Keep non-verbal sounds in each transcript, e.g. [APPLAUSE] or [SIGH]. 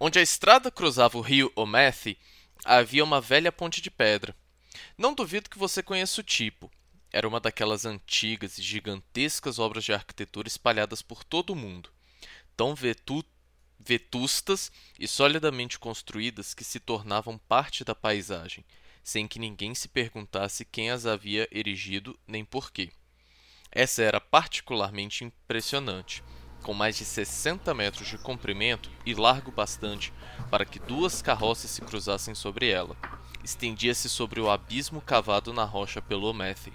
Onde a estrada cruzava o rio Omethi, havia uma velha ponte de pedra. Não duvido que você conheça o tipo. Era uma daquelas antigas e gigantescas obras de arquitetura espalhadas por todo o mundo, tão vetu vetustas e solidamente construídas que se tornavam parte da paisagem, sem que ninguém se perguntasse quem as havia erigido nem por quê. Essa era particularmente impressionante, com mais de 60 metros de comprimento e largo bastante para que duas carroças se cruzassem sobre ela. Estendia-se sobre o abismo cavado na rocha pelo Omethi.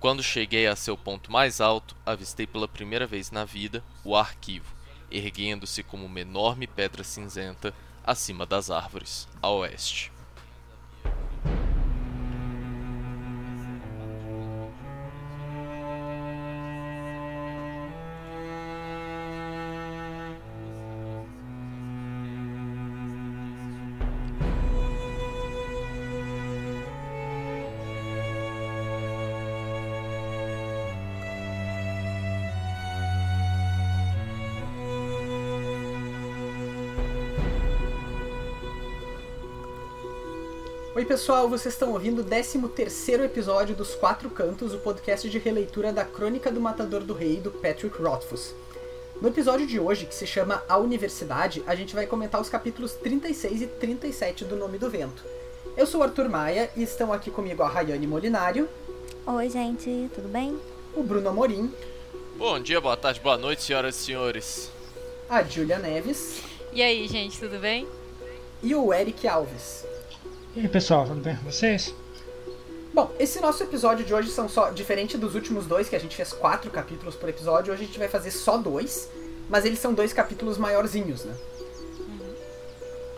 Quando cheguei a seu ponto mais alto, avistei pela primeira vez na vida o arquivo, erguendo-se como uma enorme pedra cinzenta acima das árvores, a oeste. Pessoal, vocês estão ouvindo o 13º episódio dos Quatro Cantos, o podcast de releitura da Crônica do Matador do Rei, do Patrick Rothfuss. No episódio de hoje, que se chama A Universidade, a gente vai comentar os capítulos 36 e 37 do Nome do Vento. Eu sou o Arthur Maia e estão aqui comigo a Rayane Molinário. Oi gente, tudo bem? O Bruno Amorim. Bom dia, boa tarde, boa noite, senhoras e senhores. A Júlia Neves. E aí, gente, tudo bem? E o Eric Alves. E aí pessoal, tudo bem com vocês? Bom, esse nosso episódio de hoje são só. Diferente dos últimos dois, que a gente fez quatro capítulos por episódio, hoje a gente vai fazer só dois. Mas eles são dois capítulos maiorzinhos, né? Uhum.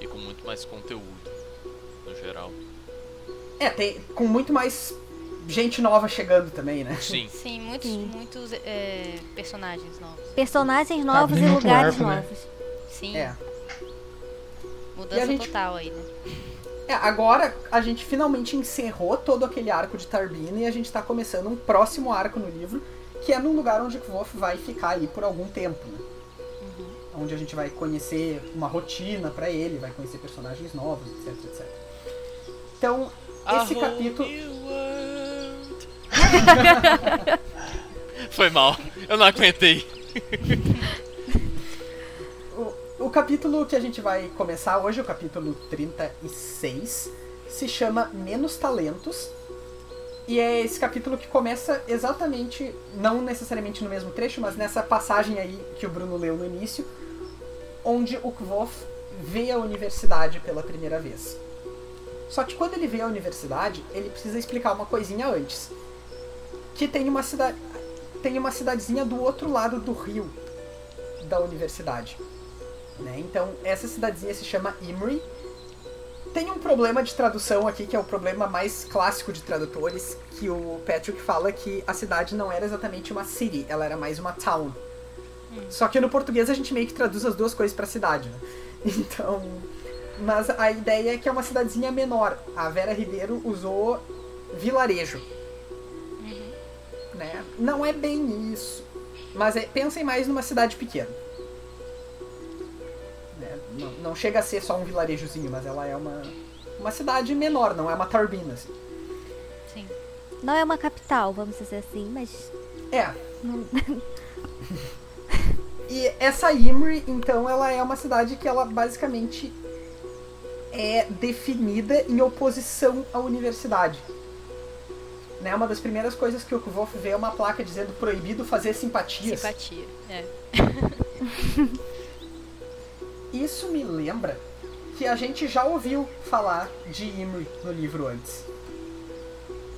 E com muito mais conteúdo, no geral. É, tem, com muito mais gente nova chegando também, né? Sim. Sim, muitos, Sim. muitos é, personagens novos. Personagens novos e lugares arco, novos. Né? Sim. É. Mudança gente... total aí, né? É, agora a gente finalmente encerrou todo aquele arco de Tarbina e a gente tá começando um próximo arco no livro, que é num lugar onde o Kvof vai ficar aí por algum tempo, né? Uhum. Onde a gente vai conhecer uma rotina para ele, vai conhecer personagens novos, etc, etc. Então, esse A capítulo. [LAUGHS] Foi mal, eu não aguentei. [LAUGHS] O capítulo que a gente vai começar hoje, o capítulo 36, se chama Menos Talentos. E é esse capítulo que começa exatamente, não necessariamente no mesmo trecho, mas nessa passagem aí que o Bruno leu no início, onde o Kvof vê a universidade pela primeira vez. Só que quando ele vê a universidade, ele precisa explicar uma coisinha antes. Que tem uma cidade. Tem uma cidadezinha do outro lado do rio da universidade. Né? Então, essa cidadezinha se chama Imri. Tem um problema de tradução aqui, que é o problema mais clássico de tradutores, que o Patrick fala que a cidade não era exatamente uma city, ela era mais uma town. Hum. Só que no português a gente meio que traduz as duas coisas para cidade, né? [LAUGHS] Então, mas a ideia é que é uma cidadezinha menor. A Vera Ribeiro usou vilarejo. Uhum. Né? Não é bem isso. Mas é, pensem mais numa cidade pequena não, não chega a ser só um vilarejozinho, mas ela é uma, uma cidade menor, não é uma Tarbina, assim. Sim. Não é uma capital, vamos dizer assim, mas. É. [LAUGHS] e essa Imri, então, ela é uma cidade que ela basicamente é definida em oposição à universidade. Né, uma das primeiras coisas que o Kvof vê é uma placa dizendo proibido fazer simpatias. Simpatia, é. [LAUGHS] Isso me lembra que a gente já ouviu falar de Imri no livro antes.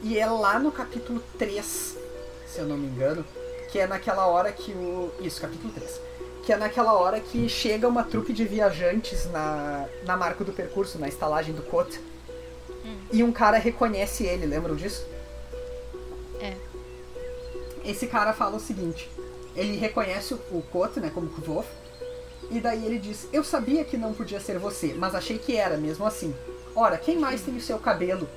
E é lá no capítulo 3, se eu não me engano, que é naquela hora que o. Isso, capítulo 3. Que é naquela hora que chega uma trupe de viajantes na, na marca do percurso, na estalagem do Kot. Hum. E um cara reconhece ele, lembram disso? É. Esse cara fala o seguinte: ele reconhece o Kot, né, como Kvof, e daí ele diz: Eu sabia que não podia ser você, mas achei que era mesmo assim. Ora, quem mais tem o seu cabelo?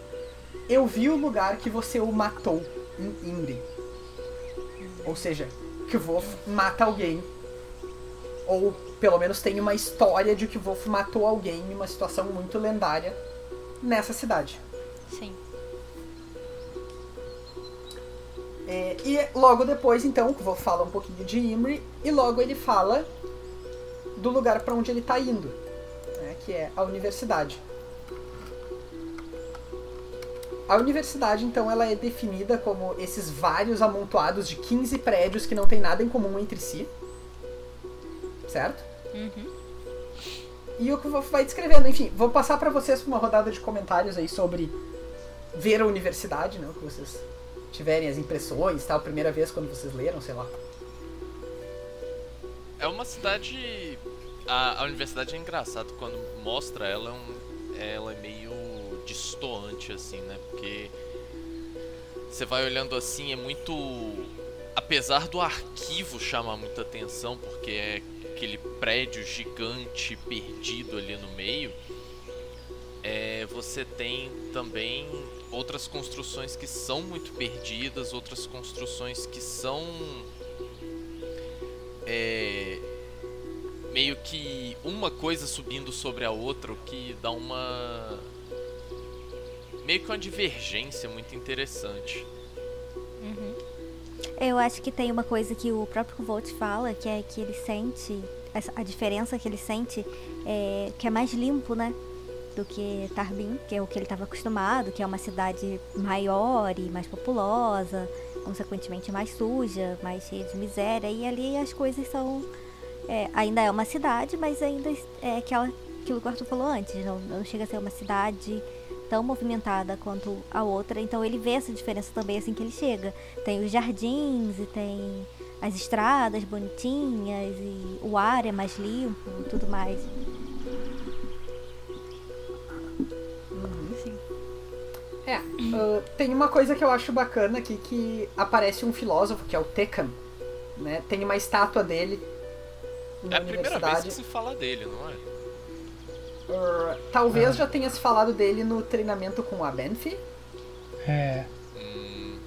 Eu vi o lugar que você o matou em Imri. Ou seja, que o Wolf mata alguém Ou pelo menos tem uma história de que o Wolf matou alguém em uma situação muito lendária nessa cidade. Sim. É, e logo depois, então, o Wolf fala um pouquinho de Imri e logo ele fala do lugar para onde ele está indo, né, que é a universidade. A universidade, então, ela é definida como esses vários amontoados de 15 prédios que não tem nada em comum entre si. Certo? Uhum. E o que vai descrevendo, enfim, vou passar para vocês uma rodada de comentários aí sobre ver a universidade, né, o que vocês tiverem as impressões, tal, primeira vez quando vocês leram, sei lá. É uma cidade. A, a universidade é engraçado quando mostra ela, é um, ela é meio distoante, assim, né? Porque você vai olhando assim, é muito. Apesar do arquivo chamar muita atenção, porque é aquele prédio gigante perdido ali no meio, é, você tem também outras construções que são muito perdidas, outras construções que são é, meio que uma coisa subindo sobre a outra, o que dá uma meio que uma divergência muito interessante. Uhum. Eu acho que tem uma coisa que o próprio Volt fala, que é que ele sente a diferença que ele sente é que é mais limpo, né? do que Tarbin, que é o que ele estava acostumado, que é uma cidade maior e mais populosa, consequentemente mais suja, mais cheia de miséria. E ali as coisas são. É, ainda é uma cidade, mas ainda é aquela, aquilo que o Arthur falou antes, não, não chega a ser uma cidade tão movimentada quanto a outra. Então ele vê essa diferença também assim que ele chega. Tem os jardins e tem as estradas bonitinhas e o ar é mais limpo e tudo mais. É, uh, tem uma coisa que eu acho bacana aqui que aparece um filósofo, que é o Tekan, né? Tem uma estátua dele na é a primeira vez que se fala dele, não é? Uh, talvez ah. já tenha se falado dele no treinamento com a Benfi. É. Hum.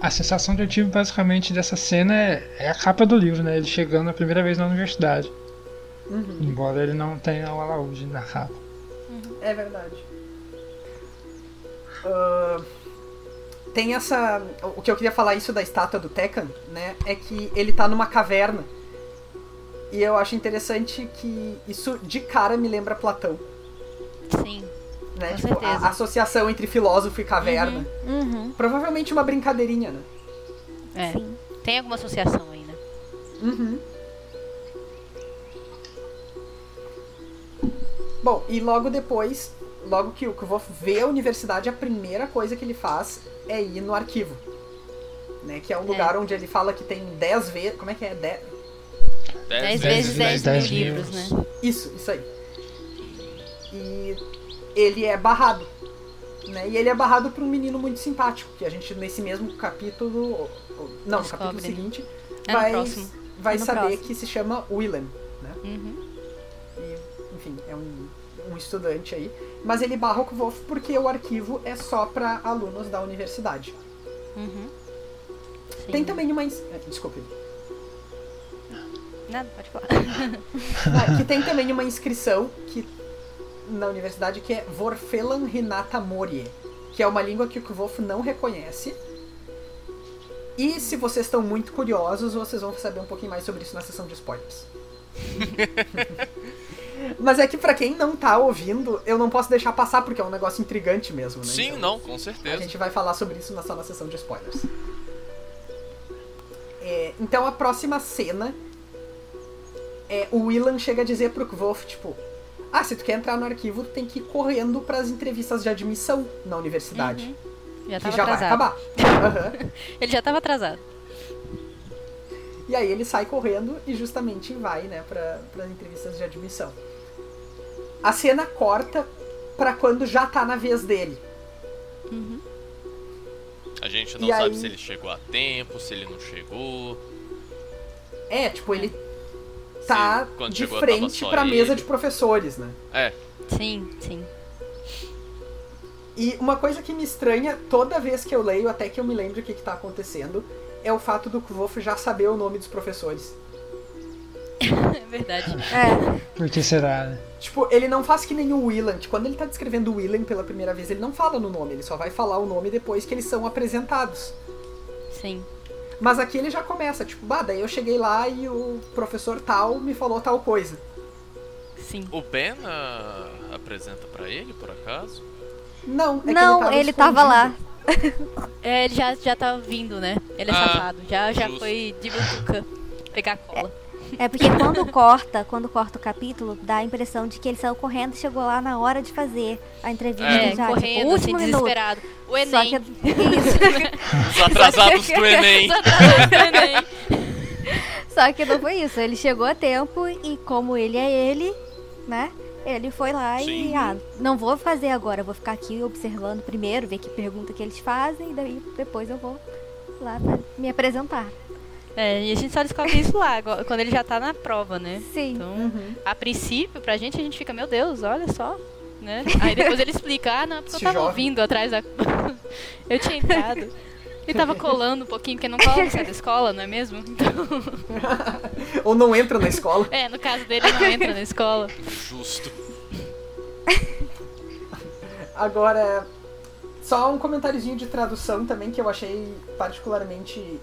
A sensação que eu tive basicamente dessa cena é, é, a capa do livro, né? Ele chegando a primeira vez na universidade. Uhum. Embora ele não tenha o alaúde na capa. Uhum. É verdade. Uh, tem essa. O que eu queria falar isso da estátua do Tekan, né? É que ele tá numa caverna. E eu acho interessante que isso de cara me lembra Platão. Sim. Né? Com tipo, certeza. a associação entre filósofo e caverna. Uhum, uhum. Provavelmente uma brincadeirinha, né? É. Sim. Tem alguma associação aí, né? Uhum. Bom, e logo depois logo que o Kvolf vê a universidade, a primeira coisa que ele faz é ir no arquivo. Né, que é um é. lugar onde ele fala que tem 10 vezes. Como é que é? 10 vezes 10 mil livros, né? Isso, isso aí. E ele é barrado. Né? E ele é barrado por um menino muito simpático, que a gente nesse mesmo capítulo. Não, no capítulo seguinte, é vai, vai é saber próximo. que se chama Willem. Né? Uhum. E, enfim, é um, um estudante aí. Mas ele barra o Wolf porque o arquivo é só para alunos da universidade. Uhum. Tem também uma. Eh, desculpe. Nada, pode falar. [LAUGHS] ah, que tem também uma inscrição que na universidade que é Vorfelan Hinata Morie, que é uma língua que o Kvolf não reconhece. E se vocês estão muito curiosos, vocês vão saber um pouquinho mais sobre isso na sessão de spoilers. [LAUGHS] Mas é que para quem não tá ouvindo, eu não posso deixar passar porque é um negócio intrigante mesmo, né? Sim, então, não, com certeza. A gente vai falar sobre isso na sala sessão de spoilers. É, então a próxima cena é o Willan chega a dizer pro Kvolf, tipo, ah, se tu quer entrar no arquivo, tu tem que ir correndo para as entrevistas de admissão na universidade. Uhum. Já que já atrasado. vai acabar. Uhum. [LAUGHS] ele já tava atrasado. E aí ele sai correndo e justamente vai, né, para as entrevistas de admissão a cena corta para quando já tá na vez dele. Uhum. A gente não e sabe aí... se ele chegou a tempo, se ele não chegou. É, tipo, ele tá se, de chegou, frente pra ele. mesa de professores, né? É. Sim, sim. E uma coisa que me estranha toda vez que eu leio, até que eu me lembro o que, que tá acontecendo, é o fato do Kvolf já saber o nome dos professores. [LAUGHS] é verdade. É. Por que será, né? Tipo, ele não faz que nem o Willan, que quando ele tá descrevendo o Willan pela primeira vez, ele não fala no nome, ele só vai falar o nome depois que eles são apresentados. Sim. Mas aqui ele já começa, tipo, bah, daí eu cheguei lá e o professor tal me falou tal coisa. Sim. O Ben ah, apresenta pra ele, por acaso? Não, é não, que ele, ele tava tava lá. É, ele já, já tá vindo, né? Ele é Ah, safado. Já, já justo. foi de butuca pegar cola. É porque quando corta, quando corta o capítulo, dá a impressão de que ele saiu correndo e chegou lá na hora de fazer a entrevista É, já, correndo, tipo, assim, último minuto. desesperado. O Só Enem. que isso. Os atrasados do Enem. Só atrasado do Enem. Só que não foi isso. Ele chegou a tempo e como ele é ele, né? Ele foi lá Sim. e ah, não vou fazer agora, vou ficar aqui observando primeiro, ver que pergunta que eles fazem e daí depois eu vou lá pra me apresentar. É, e a gente só descobre isso lá, quando ele já tá na prova, né? Sim. Então, Uhum. a princípio, pra gente, a gente fica, meu Deus, olha só. Né? Aí depois ele explica, ah, não, é porque eu tava jovem. ouvindo atrás da. [LAUGHS] eu tinha entrado. Ele tava colando um pouquinho, porque não cola sai da escola, não é mesmo? Então, [LAUGHS] Ou não entra na escola. é, no caso dele, ele não entra na escola. Justo. Agora, só um comentáriozinho de tradução também que eu achei particularmente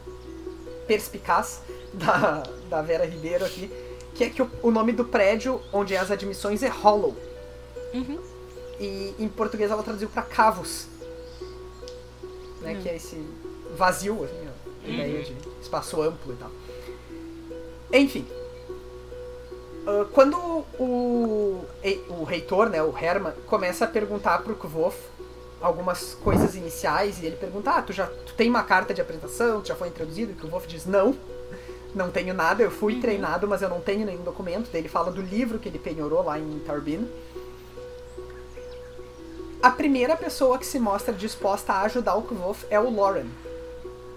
perspicaz da, da Vera Ribeiro aqui, que é que o, o nome do prédio onde é as admissões é Hollow. Uhum. E em português ela traduziu pra Cavos. Né, Que é esse vazio, assim, ó, a ideia de espaço amplo e tal. Enfim. ah, quando o, o reitor, né, o Herman, começa a perguntar pro Kvof algumas coisas iniciais, e ele pergunta, ah, tu já tu tem uma carta de apresentação, tu já foi introduzido? E o Kvof diz, não, não tenho nada, eu fui treinado, mas eu não tenho nenhum documento. Daí ele fala do livro que ele penhorou lá em Tarbin. A primeira pessoa que se mostra disposta a ajudar o Kvof é o Lauren,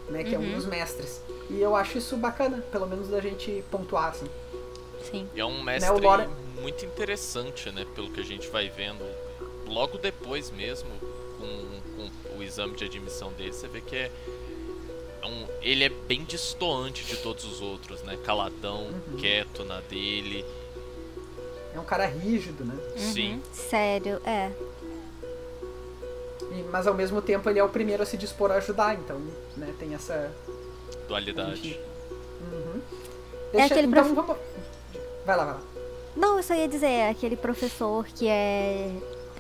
né, que é um dos mestres. E eu acho isso bacana, pelo menos da gente pontuar, assim. Sim. E é um Né, mestre o Lore- muito interessante, né? Pelo que a gente vai vendo. Logo depois mesmo, com, com o exame de admissão dele, você vê que é. é um- ele é bem destoante de todos os outros, né? Caladão, Uhum. quieto na dele. É um cara rígido, né? Sim. Sério, é. E- mas ao mesmo tempo ele é o primeiro a se dispor a ajudar, então, né, tem essa. Dualidade. Uhum. É aquele então prof- vamos. Vai lá, vai lá. Não, eu só ia dizer, é aquele professor que é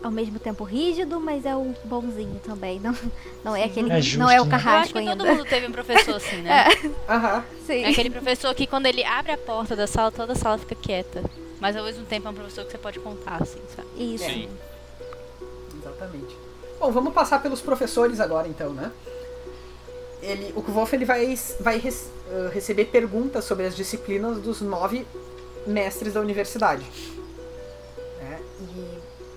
ao mesmo tempo rígido, mas é o bonzinho também. Não, não é aquele. É justo, não é o né? Eu acho carrasco que ainda. todo mundo teve um professor assim, né? [LAUGHS] Aham. Sim. É aquele professor que quando ele abre a porta da sala, toda a sala fica quieta. Mas ao mesmo tempo é um professor que você pode contar, assim, sabe? Isso. Sim. Exatamente. Bom, vamos passar pelos professores agora então, né? Ele, o Kvolf ele vai, vai res- eh, receber perguntas sobre as disciplinas dos nove mestres da universidade.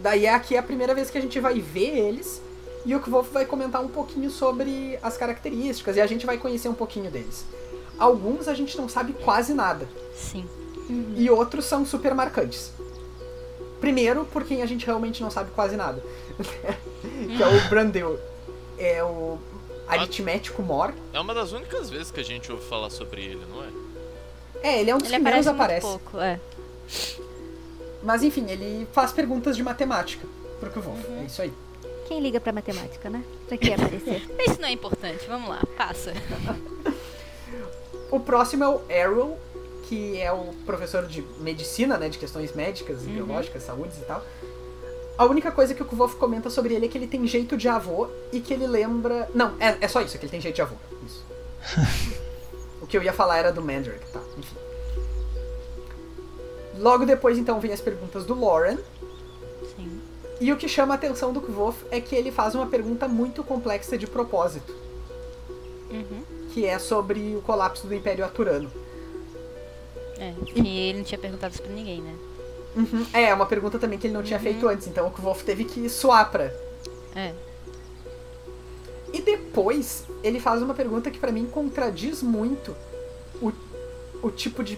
Daí é aqui a primeira vez que a gente vai ver eles e o Kvolf vai comentar um pouquinho sobre as características e a gente vai conhecer um pouquinho deles. Alguns a gente não sabe quase nada Sim. e outros são super marcantes. Primeiro, por quem a gente realmente não sabe quase nada. [LAUGHS] que é o Brandel. É o aritmético Mor. É uma das únicas vezes que a gente ouve falar sobre ele, não é? É, ele é um dos Ele primeiros aparece aparece. pouco, é. Mas enfim, ele faz perguntas de matemática pro Kvolf. É isso aí. Quem liga pra matemática, né? Pra que aparecer? [LAUGHS] Isso não é importante, vamos lá, passa. [LAUGHS] O próximo é o Errol, que é o professor de medicina, né? De questões médicas e biológicas, saúdes e tal. A única coisa que o Kvolf comenta sobre ele é que ele tem jeito de avô e que ele lembra. Não, é, é só isso, é que ele tem jeito de avô. Isso. [LAUGHS] o que eu ia falar era do Mandrake, tá? Logo depois, então, vem as perguntas do Lauren. Sim. E o que chama a atenção do Kvolf é que ele faz uma pergunta muito complexa de propósito, Uhum. que é sobre o colapso do Império Aturano. É, que ele não tinha perguntado isso pra ninguém, né? Uhum. É, é uma pergunta também que ele não tinha feito antes, então o Kvolf teve que suar pra. É. E depois, ele faz uma pergunta que pra mim contradiz muito o, o tipo de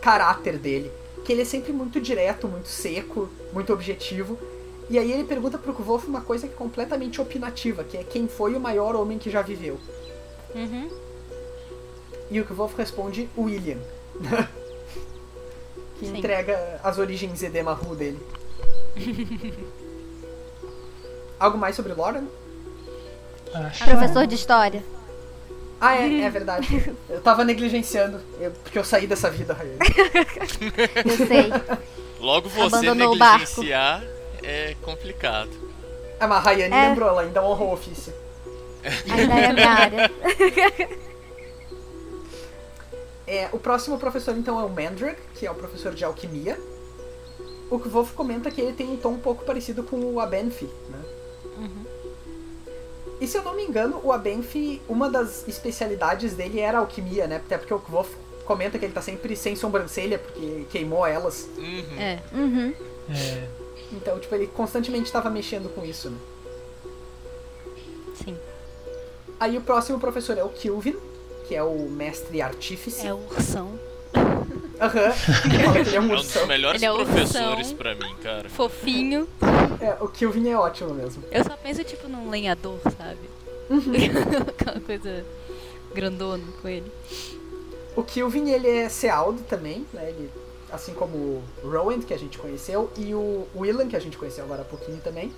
caráter dele. Que ele é sempre muito direto, muito seco, muito objetivo. E aí ele pergunta pro Kvolf uma coisa que é completamente opinativa, que é quem foi o maior homem que já viveu. Uhum. E o Kvolf responde William. [LAUGHS] que Sim. entrega as origens Edemaru dele. [LAUGHS] Algo mais sobre Lauren? Acho Professor de história. Ah, é, é verdade. Eu tava negligenciando, eu- porque eu saí dessa vida, Rayane. [LAUGHS] Eu sei. Logo você Abandonou negligenciar é complicado. Ah, mas a Rayane É. lembrou, ela ainda honrou o ofício. Ainda é a minha área. É, o próximo professor, então, é o Mandrake, que é o professor de alquimia. O Kvolf comenta que ele tem um tom um pouco parecido com o Abenfi, né? E se eu não me engano, o Abenfi, uma das especialidades dele era alquimia, né? Até porque o Kvolf comenta que ele tá sempre sem sobrancelha, porque queimou elas. Uhum. É. Uhum. É, Então, tipo, ele constantemente estava mexendo com isso, né? Sim. Aí o próximo professor é o Kilvin, que é o mestre artífice. É o ursão. [LAUGHS] Aham. Que ele é um É um dos melhores é ursão. professores pra mim, cara. Fofinho. É, o Kilvin é ótimo mesmo. Eu só penso, tipo, num lenhador, sabe? [LAUGHS] Aquela coisa grandona com ele. O Kilvin, ele é Sealdo também, né? Ele, assim como o Rowan, que a gente conheceu, e o Willan, que a gente conheceu agora há pouquinho também.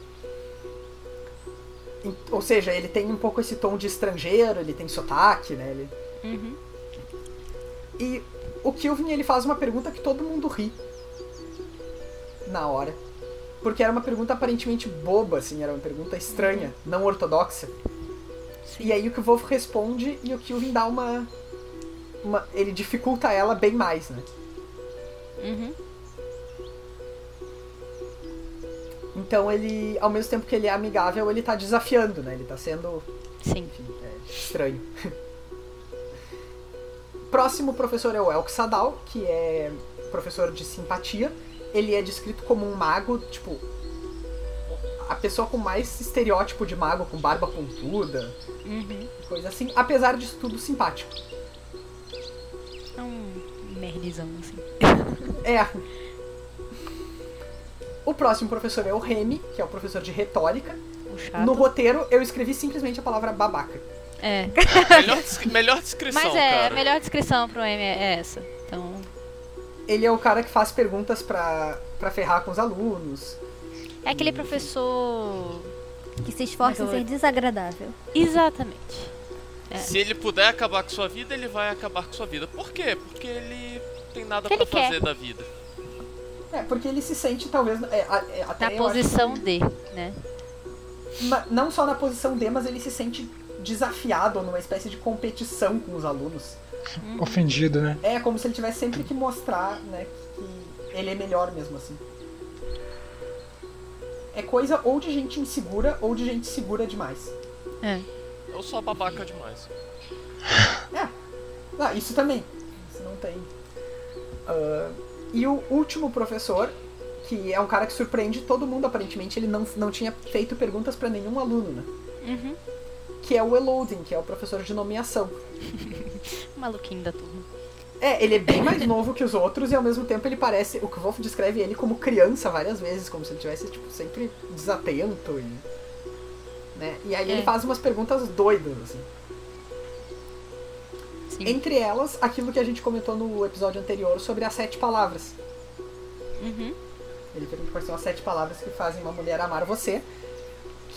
Ou seja, ele tem um pouco esse tom de estrangeiro, ele tem sotaque, né? Ele... Uhum. E o Kilvin, ele faz uma pergunta que todo mundo ri. Na hora. Porque era uma pergunta aparentemente boba, assim, era uma pergunta estranha, não ortodoxa. E aí o Kvolf responde e o Kilvin dá uma, uma. Ele dificulta ela bem mais, né? Uhum. Então ele, ao mesmo tempo que ele é amigável, ele tá desafiando, né? Ele tá sendo, Sim. enfim, é, estranho. [LAUGHS] Próximo professor é o Elk Sadal, que é professor de simpatia. Ele é descrito como um mago, tipo, a pessoa com mais estereótipo de mago, com barba pontuda, Uhum. coisa assim, apesar disso tudo simpático. É um merdzão, assim. [LAUGHS] É. O próximo professor é o Remy, que é o professor de retórica. No roteiro, eu escrevi simplesmente a palavra babaca. É. [LAUGHS] Melhor, melhor descrição, Mas é, cara. a melhor descrição pro M é essa. Então, Ele é o cara que faz perguntas pra, pra ferrar com os alunos. é aquele professor. Que se esforça em ser desagradável. Exatamente. É. Se ele puder acabar com sua vida, ele vai acabar com sua vida. Por quê? Porque ele tem nada ele fazer quer. da vida. É, porque ele se sente talvez. É, a- é, até Na posição que- D, né? não só na posição D, mas ele se sente desafiado numa espécie de competição com os alunos. ofendido, né? É como se ele tivesse sempre que mostrar, né, que ele é melhor mesmo assim. É coisa ou de gente insegura ou de gente segura demais. É. Eu sou babaca demais. É. Ah, isso também. Isso não tem. Ah, e o último professor, que é um cara que surpreende todo mundo, aparentemente, ele não, não tinha feito perguntas pra nenhum aluno, né? Uhum. Que é o Elodin, que é o professor de nomeação. [LAUGHS] Maluquinho da turma. É, ele é bem mais novo que os outros e ao mesmo tempo ele parece. O Kvolf descreve ele como criança várias vezes, como se ele tivesse, tipo, sempre desatento e. Né? E aí É. ele faz umas perguntas doidas, assim. Sim. Entre elas, aquilo que a gente comentou no episódio anterior sobre as sete palavras. Uhum. Ele pergunta quais são as sete palavras que fazem uma mulher amar você.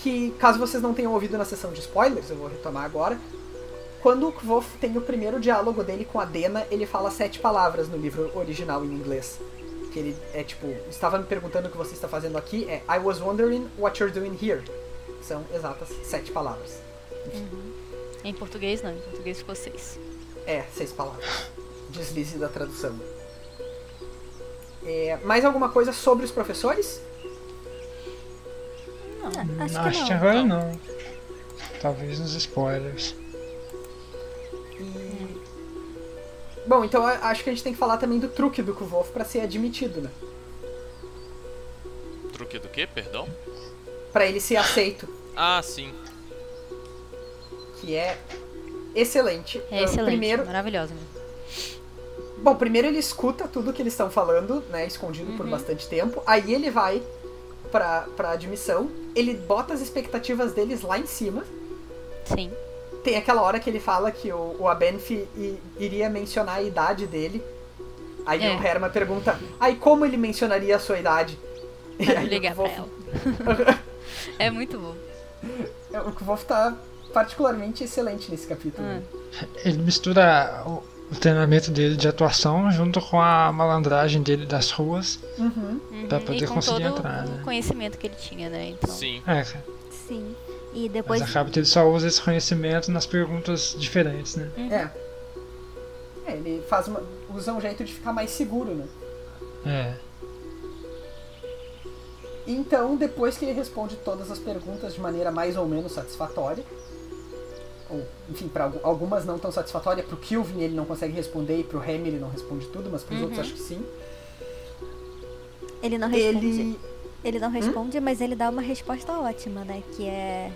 Que, caso vocês não tenham ouvido na sessão de spoilers, eu vou retomar agora. Quando o Kvolf tem o primeiro diálogo dele com a Dena, ele fala sete palavras no livro original em inglês. Que ele é tipo, estava me perguntando o que você está fazendo aqui, é I was wondering what you're doing here. São exatas sete palavras. Em português não, em português ficou seis. É, seis palavras. Deslize da tradução. É, mais alguma coisa sobre os professores? Ah, acho Acho que que não. agora não. Talvez nos spoilers. E... Bom, então acho que a gente tem que falar também do truque do Kvolf pra ser admitido, né? Truque do quê? Perdão? Pra ele ser aceito, Ah, sim. que é excelente. É Ah, excelente, Primeiro, maravilhosa mesmo. bom, primeiro ele escuta tudo que eles estão falando, né, escondido por bastante tempo. Aí ele vai pra, pra admissão, ele bota as expectativas deles lá em cima. Sim. tem aquela hora que ele fala que o, o iria mencionar a idade dele. Aí É. o Herma pergunta, aí como ele mencionaria a sua idade? Pra [LAUGHS] ligar pra Kvolf- ela. [LAUGHS] É muito bom. [LAUGHS] O Kvolf tá particularmente excelente nesse capítulo. Ah. Ele mistura o, o treinamento dele de atuação junto com a malandragem dele das ruas. Uhum. Pra Uhum, poder e com conseguir todo entrar, o né? conhecimento que ele tinha, né? Então, Sim. É. Sim. E depois. Mas acaba que ele só usa esse conhecimento nas perguntas diferentes, né? É. É, ele faz uma, usa um jeito de ficar mais seguro, né? É. Então, depois que ele responde todas as perguntas de maneira mais ou menos satisfatória, ou, enfim, para algumas não tão satisfatória, pro Kilvin ele não consegue responder e pro Remy ele não responde tudo, mas pros outros acho que sim. Ele não responde. Ele. Ele não responde, mas ele dá uma resposta ótima, né? Que é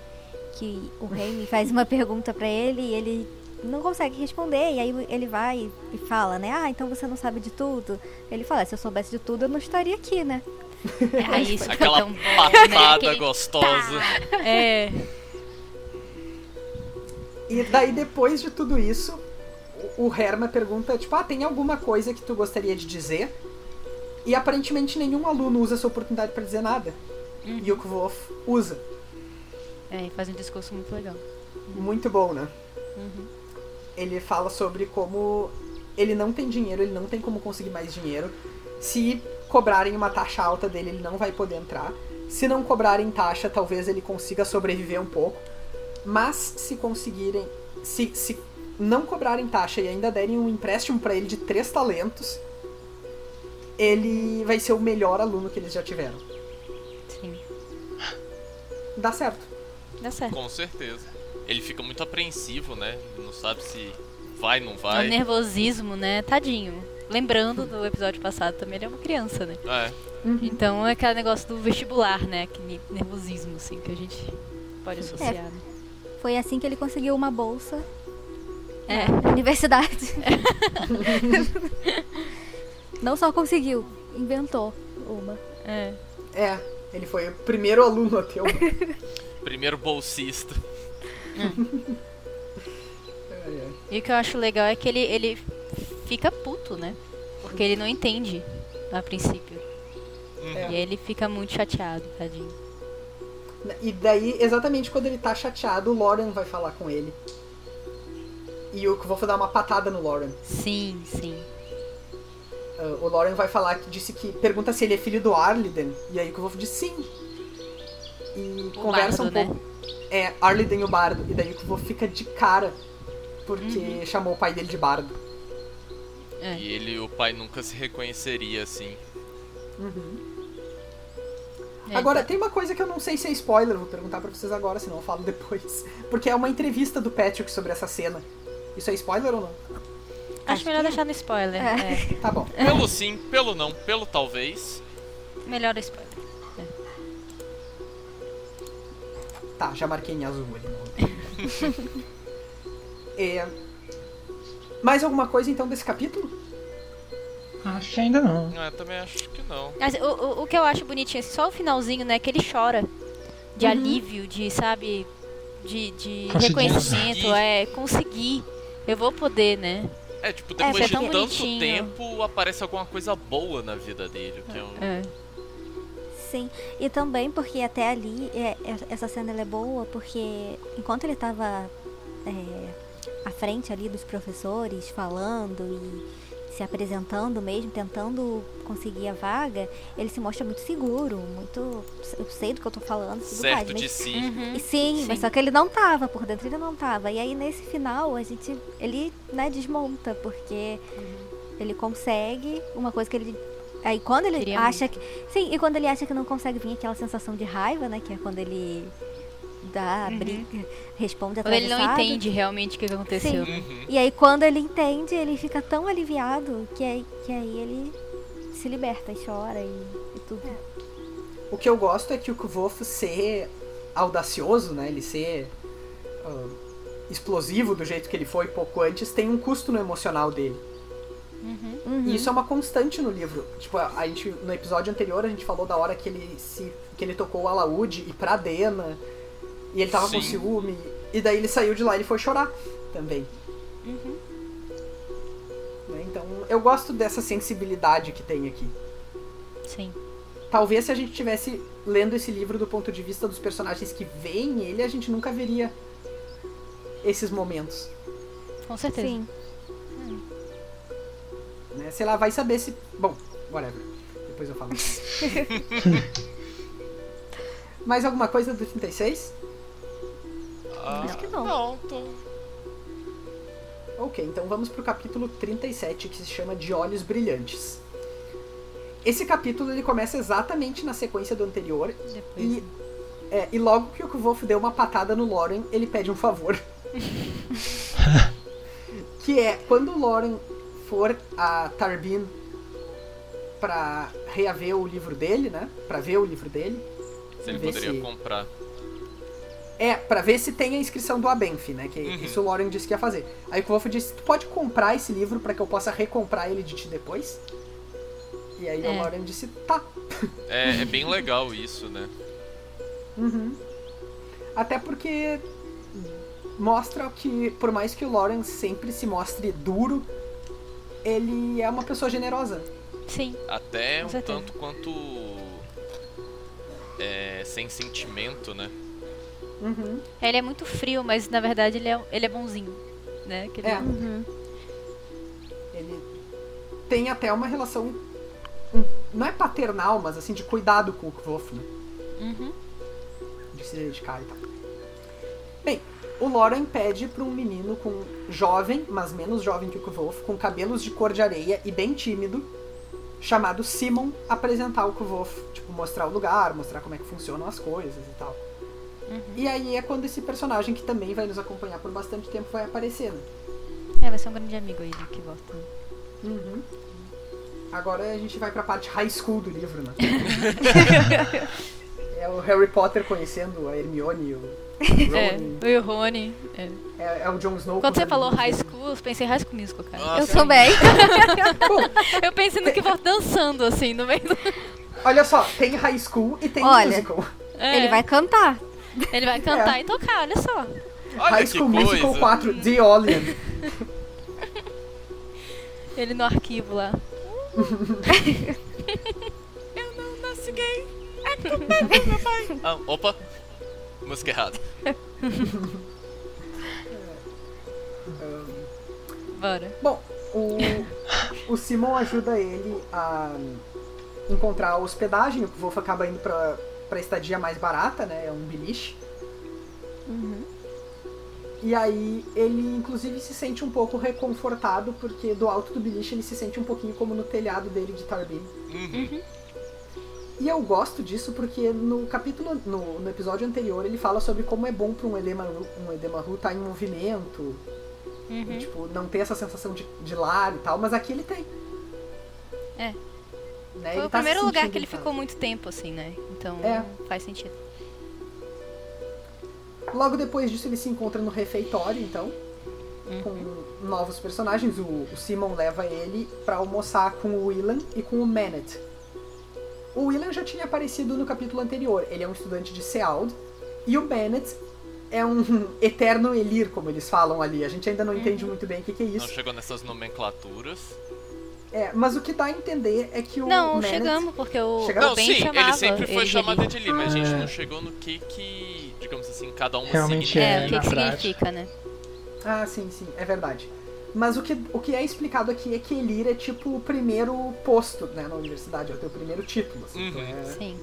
que o Remy faz uma pergunta pra ele e ele não consegue responder. E aí ele vai e fala, né? Ah, então você não sabe de tudo. Ele fala, se eu soubesse de tudo, eu não estaria aqui, né? [LAUGHS] aí isso Aquela tão bom, né? patada Aquele- gostosa. É, E daí, depois de tudo isso, o Herma pergunta, tipo, ah, tem alguma coisa que tu gostaria de dizer? E aparentemente nenhum aluno usa essa oportunidade pra dizer nada. E o Kvolf usa. é, e faz um discurso muito legal. Muito bom, né? Ele fala sobre como ele não tem dinheiro, ele não tem como conseguir mais dinheiro. Se cobrarem uma taxa alta dele, ele não vai poder entrar. Se não cobrarem taxa, talvez ele consiga sobreviver um pouco. Mas se conseguirem. Se, se não cobrarem taxa e ainda derem um empréstimo pra ele de três talentos, ele vai ser o melhor aluno que eles já tiveram. Sim, Dá certo. dá certo. Com certeza. Ele fica muito apreensivo, né? Ele não sabe se vai, não É vai. o nervosismo, né? Tadinho. Lembrando do episódio passado também, ele é uma criança, né? É. Então é aquele negócio do vestibular, né? Aquele nervosismo, assim, que a gente pode associar, né? Foi assim que ele conseguiu uma bolsa É. na [LAUGHS] universidade. [LAUGHS] não só conseguiu, inventou uma. É. É, ele foi o primeiro aluno a ter uma. [LAUGHS] Primeiro bolsista. Ai. E o que eu acho legal é que ele, ele fica puto, né? Porque ele não entende a princípio. É. E aí ele fica muito chateado, tadinho. E daí, exatamente quando ele tá chateado, o Lauren vai falar com ele. E o Kvolf dar uma patada no Lauren. Sim, sim. Ah, o Lauren vai falar que disse que. Pergunta se ele é filho do Arliden. E aí o Kvolf diz sim. E O conversa bardo, um né? pouco. É, Arliden e o bardo. E daí o Kvolf fica de cara. Porque Uhum. chamou o pai dele de bardo. É. E ele, o pai nunca se reconheceria assim. É, Agora, tem uma coisa que eu não sei se é spoiler, vou perguntar pra vocês agora, senão eu falo depois. [LAUGHS] Porque é uma entrevista do Patrick sobre essa cena. Isso é spoiler ou não? Acho melhor deixar no spoiler. É. Tá bom. [LAUGHS] Pelo sim, pelo não, pelo talvez. Melhor spoiler. Tá, já marquei em azul ali. [LAUGHS] é... Mais alguma coisa então desse capítulo? Acho que ainda não. Eu também acho que não. Mas o, o, o que eu acho bonitinho, assim, só o finalzinho, né? Que ele chora. De alívio, de, sabe, de, de reconhecimento, Conseguir. é, conseguir. Eu vou poder, né? É, tipo, É, depois foi de tanto bonitinho. tempo, aparece alguma coisa boa na vida dele. Que é um... É. Sim, e também porque até ali, é, é- essa cena ela é boa porque enquanto ele tava é, à frente ali dos professores, falando e se apresentando mesmo, tentando conseguir a vaga, ele se mostra muito seguro, muito. Eu sei do que eu tô falando, tudo mais. certo mas- de si. Uhum. E sim, Sim. mas só que ele não tava, por dentro ele não tava. E aí nesse final a gente. Ele, né, desmonta, porque ele consegue uma coisa que ele. Aí quando ele Queria acha que. Sim, e quando ele acha que não consegue vir aquela sensação de raiva, né? Que é quando ele dá, briga, responde Quando ele não atravessado. entende realmente o que aconteceu. Sim. Uhum. E aí quando ele entende, ele fica tão aliviado que aí, que aí ele se liberta e chora e, e tudo. O que eu gosto é que o Kvof ser audacioso, né? Ele ser ah, explosivo do jeito que ele foi pouco antes, tem um custo no emocional dele. Uhum. E isso é uma constante no livro. Tipo, a a gente, no episódio anterior a gente falou da hora que ele se que ele tocou o alaúde e pra Dena. E ele tava com Sim. ciúme. E daí ele saiu de lá e ele foi chorar também. Uhum. né? Então eu gosto dessa sensibilidade que tem aqui. Sim. Talvez se a gente tivesse lendo esse livro do ponto de vista dos personagens que veem ele, a gente nunca veria esses momentos. Com certeza. Sim. Né? Sei lá, vai saber se. Bom, whatever. Depois eu falo. [LAUGHS] Mais alguma coisa do 36? Ah, Acho que não. Não, tô. Ok, então vamos pro capítulo 37, que se chama De Olhos Brilhantes. Esse capítulo ele começa exatamente na sequência do anterior Depois. e, é, e logo que o Kvolf deu uma patada no Loren, ele pede um favor. [LAUGHS] que é, quando o Loren for a Tarbin pra reaver o livro dele, né? Pra ver o livro dele. Se ele poderia se- comprar. É, pra ver se tem a inscrição do Abenf, né? Que Uhum. isso o Loren disse que ia fazer. Aí o Kvolf disse, tu pode comprar esse livro pra que eu possa recomprar ele de ti depois? E aí o É. Loren disse, tá. É, é bem legal isso, né? Uhum. Até porque mostra que, por mais que o Loren sempre se mostre duro, ele é uma pessoa generosa. Sim. Até um tanto quanto. É, sem sentimento, né? Uhum. Ele é muito frio, mas na verdade ele é, ele é bonzinho. Né? Que ele É. Uhum. Ele tem até uma relação. não é paternal, mas assim, de cuidado com o Kvolf, né? Uhum. de se dedicar e tal. Bem, o Loren pede para um menino com jovem, mas menos jovem que o Kvolf, com cabelos de cor de areia e bem tímido, chamado Simon, apresentar o Kvolf, tipo, mostrar o lugar, mostrar como é que funcionam as coisas e tal. E aí é quando esse personagem, que também vai nos acompanhar por bastante tempo, vai aparecer, né? É, vai ser um grande amigo aí de que volta. Uhum. Agora a gente vai pra parte high school do livro, né? [LAUGHS] é o Harry Potter conhecendo a Hermione o. [LAUGHS] É, eu e o Rony. É. É, é o Jon Snow. Quando você falou high school, eu pensei em high school musical, cara. Ah, Eu sim. também. [LAUGHS] Eu pensei no que volta dançando, assim, no meio do... Olha só, tem high school e tem Olha. musical. É, Ele vai cantar. Ele vai cantar É. e tocar, olha só. Olha high School Musical coisa. 4, The Olian. Ele no arquivo lá. [LAUGHS] Eu não nasci gay. É culpa do meu pai. [LAUGHS] Ah, opa. Música errada. Bora. Bom, o, o Simon ajuda ele a encontrar hospedagem. O Wolf acaba indo pra, pra estadia mais barata, né? É um beliche. E aí ele inclusive se sente um pouco reconfortado, porque do alto do beliche ele se sente um pouquinho como no telhado dele de Tarbin. Uhum. E eu gosto disso porque no capítulo, no, no episódio anterior, ele fala sobre como é bom para um edema, um edema ru estar em movimento, Uhum. tipo, não ter essa sensação de, de lar e tal, mas aqui ele tem. É. Né? Foi Ele o tá se primeiro lugar que ele ficou muito tempo, assim, né? Então É. faz sentido. Logo depois disso ele se encontra no refeitório, então, com novos personagens. O, o Simon leva ele pra almoçar com o Willan e com o Manet. O Willan já tinha aparecido no capítulo anterior. Ele é um estudante de Seald. E o Manet é um [LAUGHS] eterno Elir, como eles falam ali. A gente ainda não entende muito bem o que, que é Não isso. chegou nessas nomenclaturas. É, mas o que dá a entender é que o Não, Manet... chegamos, porque o, Chegamos? Não, Ben sim, chamava ele sempre foi de chamado de Eli, mas a gente Ah. não chegou no que que, digamos assim, cada um Realmente significa. É, É, o que, na que prática. significa, né? Ah, sim, sim, é verdade. Mas o que, o que é explicado aqui é que Elir é tipo o primeiro posto né, na universidade, é o teu primeiro título, assim, Uhum. é Sim.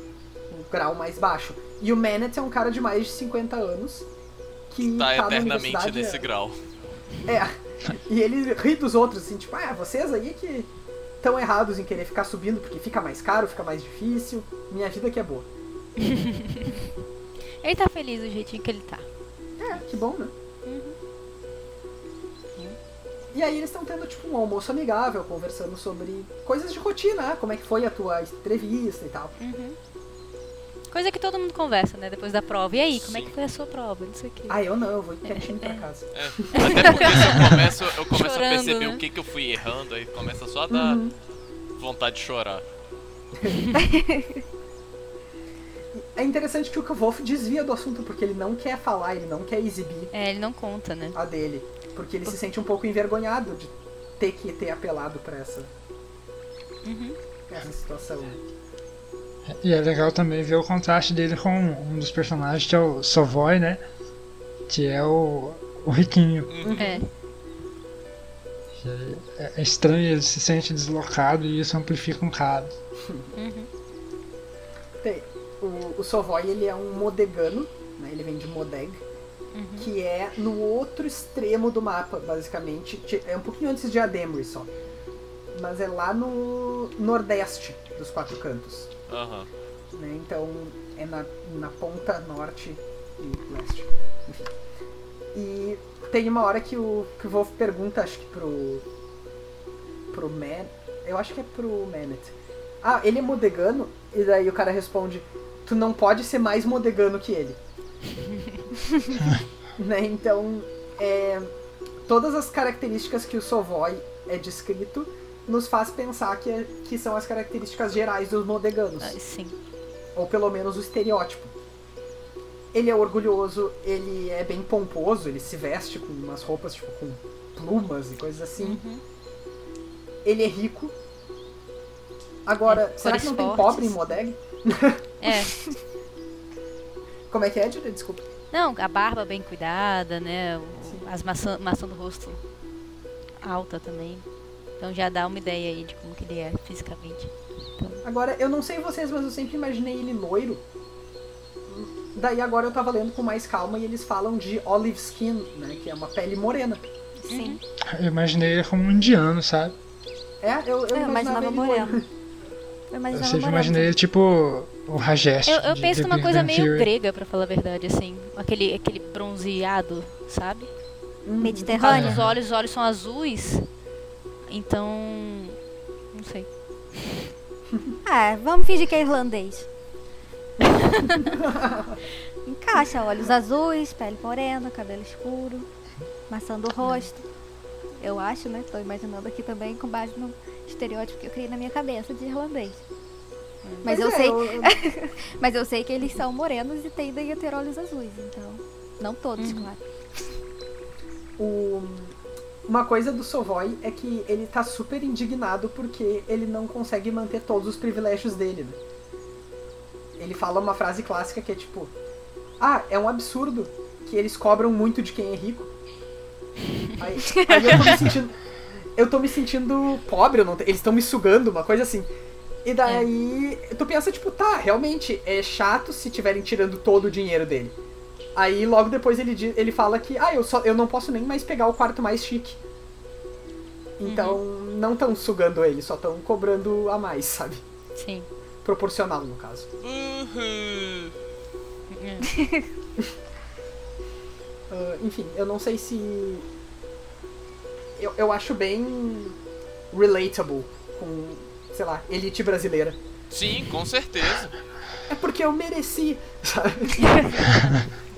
o grau mais baixo. E o Manet é um cara de mais de 50 anos que Tá tá, na eternamente universidade. nesse grau. É. E ele ri dos outros, assim, tipo, ah, vocês aí que estão errados em querer ficar subindo porque fica mais caro, fica mais difícil. Minha vida que é boa. [LAUGHS] Ele tá feliz do jeitinho que ele tá. É, que bom, né? E aí eles estão tendo, tipo, um almoço amigável, conversando sobre coisas de rotina, né? Como é que foi a tua entrevista e tal. Coisa que todo mundo conversa, né? Depois da prova. E aí, como é Sim. que foi a sua prova? Não sei o quê. Ah, eu não, eu vou quietinho pra casa. É. Até porque se eu começo, eu começo a Chorando, perceber né? o que, que eu fui errando, aí começa só a dar Uhum. vontade de chorar. É interessante que o Wolf desvia do assunto, porque ele não quer falar, ele não quer exibir É, ele não conta, né? a dele. Porque ele se sente um pouco envergonhado de ter que ter apelado pra essa, Uhum. essa situação. E é legal também ver o contraste dele com um dos personagens, que é o Sovoy, né? Que é o, o riquinho. É. Que É, é estranho, ele se sente deslocado e isso amplifica um cara. Uhum. Tem, o, o Sovoy, ele é um modegano, né? Ele vem de Modeg, que é no outro extremo do mapa, basicamente. É um pouquinho antes de Ademre só. Mas é lá no nordeste dos quatro cantos. Aham. né? Então é na, na ponta norte e leste. Enfim. E tem uma hora que o, que o Wolf pergunta, acho que pro. pro Man. Eu acho que é pro Manet. Ah, ele é modegano? E daí o cara responde: Tu não pode ser mais modegano que ele. [LAUGHS] né? Então, é, todas as características que o Sovoy é descrito nos faz pensar que, é- que são as características gerais dos modeganos Ah, sim. ou pelo menos o estereótipo. Ele é orgulhoso, ele é bem pomposo, ele se veste com umas roupas tipo com plumas e coisas assim. Uhum. Ele é rico. Agora, É, será que não tem pobre em Modeg? [LAUGHS] É. [LAUGHS] Como é que é, Julia? Desculpa. Não, a barba bem cuidada, né? o- as maçã, maçã do rosto alta também. Então já dá uma ideia aí de como que ele é fisicamente. Agora, eu não sei vocês, mas eu sempre imaginei ele loiro. Daí agora eu tava lendo com mais calma e eles falam de olive skin, né? Que é uma pele morena. Sim. Eu imaginei ele como um indiano, sabe? É, eu, eu, Eu imaginava ele moreno. Eu Eu imaginava sempre moreno. imaginei ele tipo o Rajesh. Eu, eu de penso numa coisa meio Theory. grega, pra falar a verdade, assim. Aquele, aquele bronzeado, sabe? Causa Mediterrâneo. dos olhos, os olhos são azuis. Então. Não sei. Ah, [LAUGHS] vamos fingir que é irlandês. [LAUGHS] Encaixa, olhos azuis, pele morena, cabelo escuro, maçã do rosto. Eu acho, né? Tô imaginando aqui também com base no estereótipo que eu criei na minha cabeça de irlandês. Mas Pois eu é, sei, [LAUGHS] eu- mas eu sei que eles são morenos e tendem a ter olhos azuis, então não todos, claro. O- Uma coisa do Sovoy é que ele tá super indignado porque ele não consegue manter todos os privilégios dele, né? Ele fala uma frase clássica que é tipo: Ah, é um absurdo que eles cobram muito de quem é rico. [LAUGHS] Aí, aí eu tô me sentindo. Eu tô me sentindo pobre, não eles estão me sugando, uma coisa assim. E daí tu pensa, tipo, tá, realmente é chato se tiverem tirando todo o dinheiro dele. Aí logo depois ele, diz- ele fala que, ah, eu, só, eu não posso nem mais pegar o quarto mais chique. Então não estão sugando ele, só estão cobrando a mais, sabe? Sim. Proporcional, no caso. Uhum. [LAUGHS] Ah, enfim, eu não sei se. Eu, eu acho bem relatable com, sei lá, elite brasileira. Sim, com certeza. É porque eu mereci, sabe? [LAUGHS]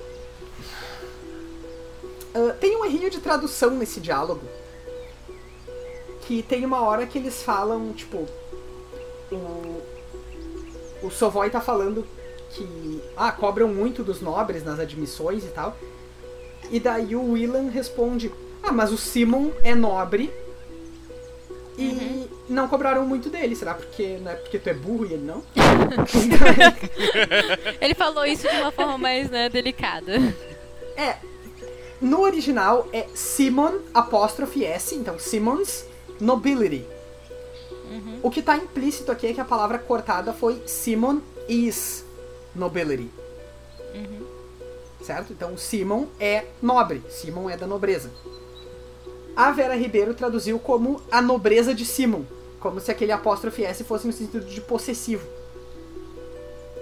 Ah, tem um errinho de tradução nesse diálogo. Que tem uma hora que eles falam, tipo. O, o Sovoy tá falando que. Ah, cobram muito dos nobres nas admissões e tal. E daí o Willan responde: Ah, mas o Simon é nobre. E não cobraram muito dele. Será porque não é porque tu é burro e ele não? [LAUGHS] Ele falou isso de uma forma mais né, delicada. É. No original é Simon apóstrofe S, então Simon's Nobility. O que tá implícito aqui é que a palavra cortada foi Simon is Nobility. Certo? Então Simon é nobre, Simon é da nobreza. A Vera Ribeiro traduziu como a nobreza de Simon, como se aquele apóstrofe S fosse no sentido de possessivo.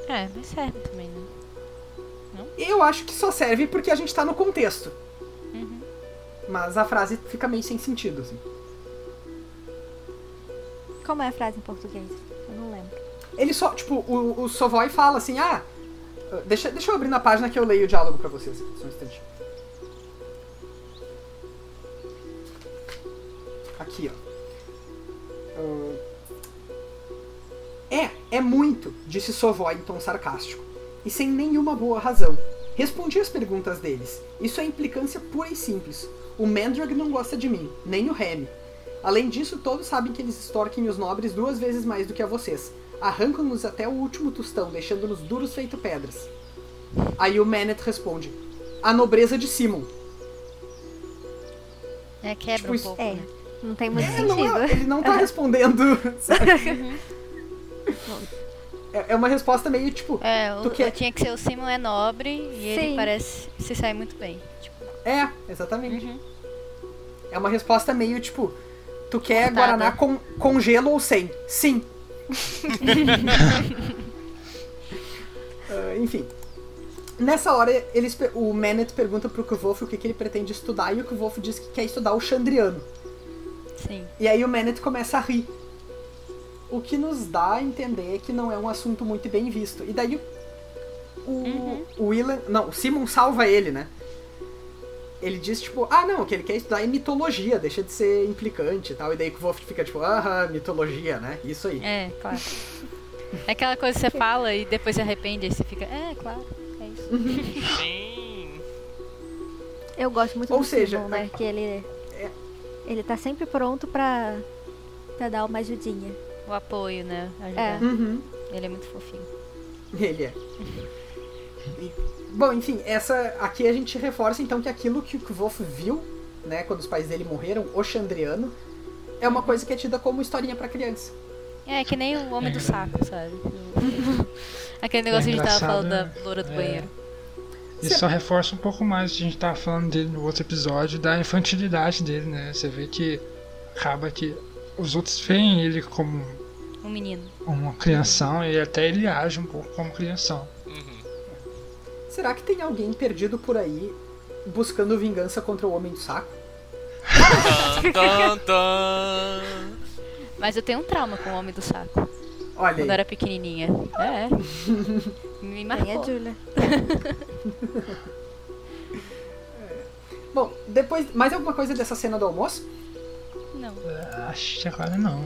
É, mas serve também, né? Eu acho que só serve porque a gente tá no contexto. Mas a frase fica meio sem sentido, assim. Como é a frase em português? Eu não lembro. Ele só, tipo, o, o Sovoy fala assim, ah, deixa, deixa eu abrir na página que eu leio o diálogo pra vocês. aqui, Só um instante. Aqui, ó. É, é muito, disse Sovoy em tom sarcástico. e sem nenhuma boa razão. Respondi às perguntas deles. Isso é implicância pura e simples. O Mandrag não gosta de mim, nem o Remy. Além disso, todos sabem que eles extorquem os nobres duas vezes mais do que a vocês. Arrancam-nos até o último tostão, deixando-nos duros feito pedras. Aí o Manet responde: A nobreza de Simon. É, quebra Tipo um isso- pouco. É, né? não tem muito É, não sentido. é- ele não tá respondendo. [LAUGHS] sabe? é, é uma resposta meio tipo: É, o, quer- tinha que ser o Simon é nobre e ele Sim. parece se sai muito bem. É, exatamente. Uhum. É uma resposta meio tipo: Tu quer. Guaraná com, com gelo ou sem? Sim. [LAUGHS] Ah, enfim. Nessa hora, eles, o Manet pergunta pro Kvolf o que, que ele pretende estudar e o Kvolf diz que quer estudar o Chandriano. sim. E aí o Manet começa a rir. O que nos dá a entender que não é um assunto muito bem visto. E daí o, Uhum. o Willan. Não, o Simon salva ele, né? Ele diz, tipo, ah não, o que ele quer estudar é mitologia, deixa de ser implicante e tal. E daí o Wolf fica, tipo, aham, mitologia, né? Isso aí. É, claro. É aquela coisa que você fala e depois se arrepende, aí você fica, é, claro, é isso. Sim. Eu gosto muito Ou do seja, Simon, né? Que ele. é- Ele tá sempre pronto pra, pra dar uma ajudinha. O apoio, né? Ajudar. É. Uhum. Ele é muito fofinho. Ele é. [LAUGHS] Bom, enfim, essa aqui a gente reforça então que aquilo que o Kvolf viu, né, quando os pais dele morreram, o Chandriano, é uma coisa que é tida como historinha pra criança. É, que nem o homem do saco, sabe? O- [LAUGHS] Aquele negócio que a gente tava engraçado, falando da né? loura do É. banheiro. Isso só reforça um pouco mais, a gente tava falando dele no outro episódio, da infantilidade dele, né? Você vê que acaba que os outros veem ele como Um menino. uma crianção e até ele age um pouco como crianção. Será que tem alguém perdido por aí buscando vingança contra o Homem do Saco? [LAUGHS] Tan, tan, tan. Mas eu tenho um trauma com o homem do saco. Olha Quando eu aí. era pequenininha. É. [LAUGHS] Me Tem a marcou. Julia. [LAUGHS] Bom, depois, mais alguma coisa dessa cena do almoço? Não. Acho que agora não.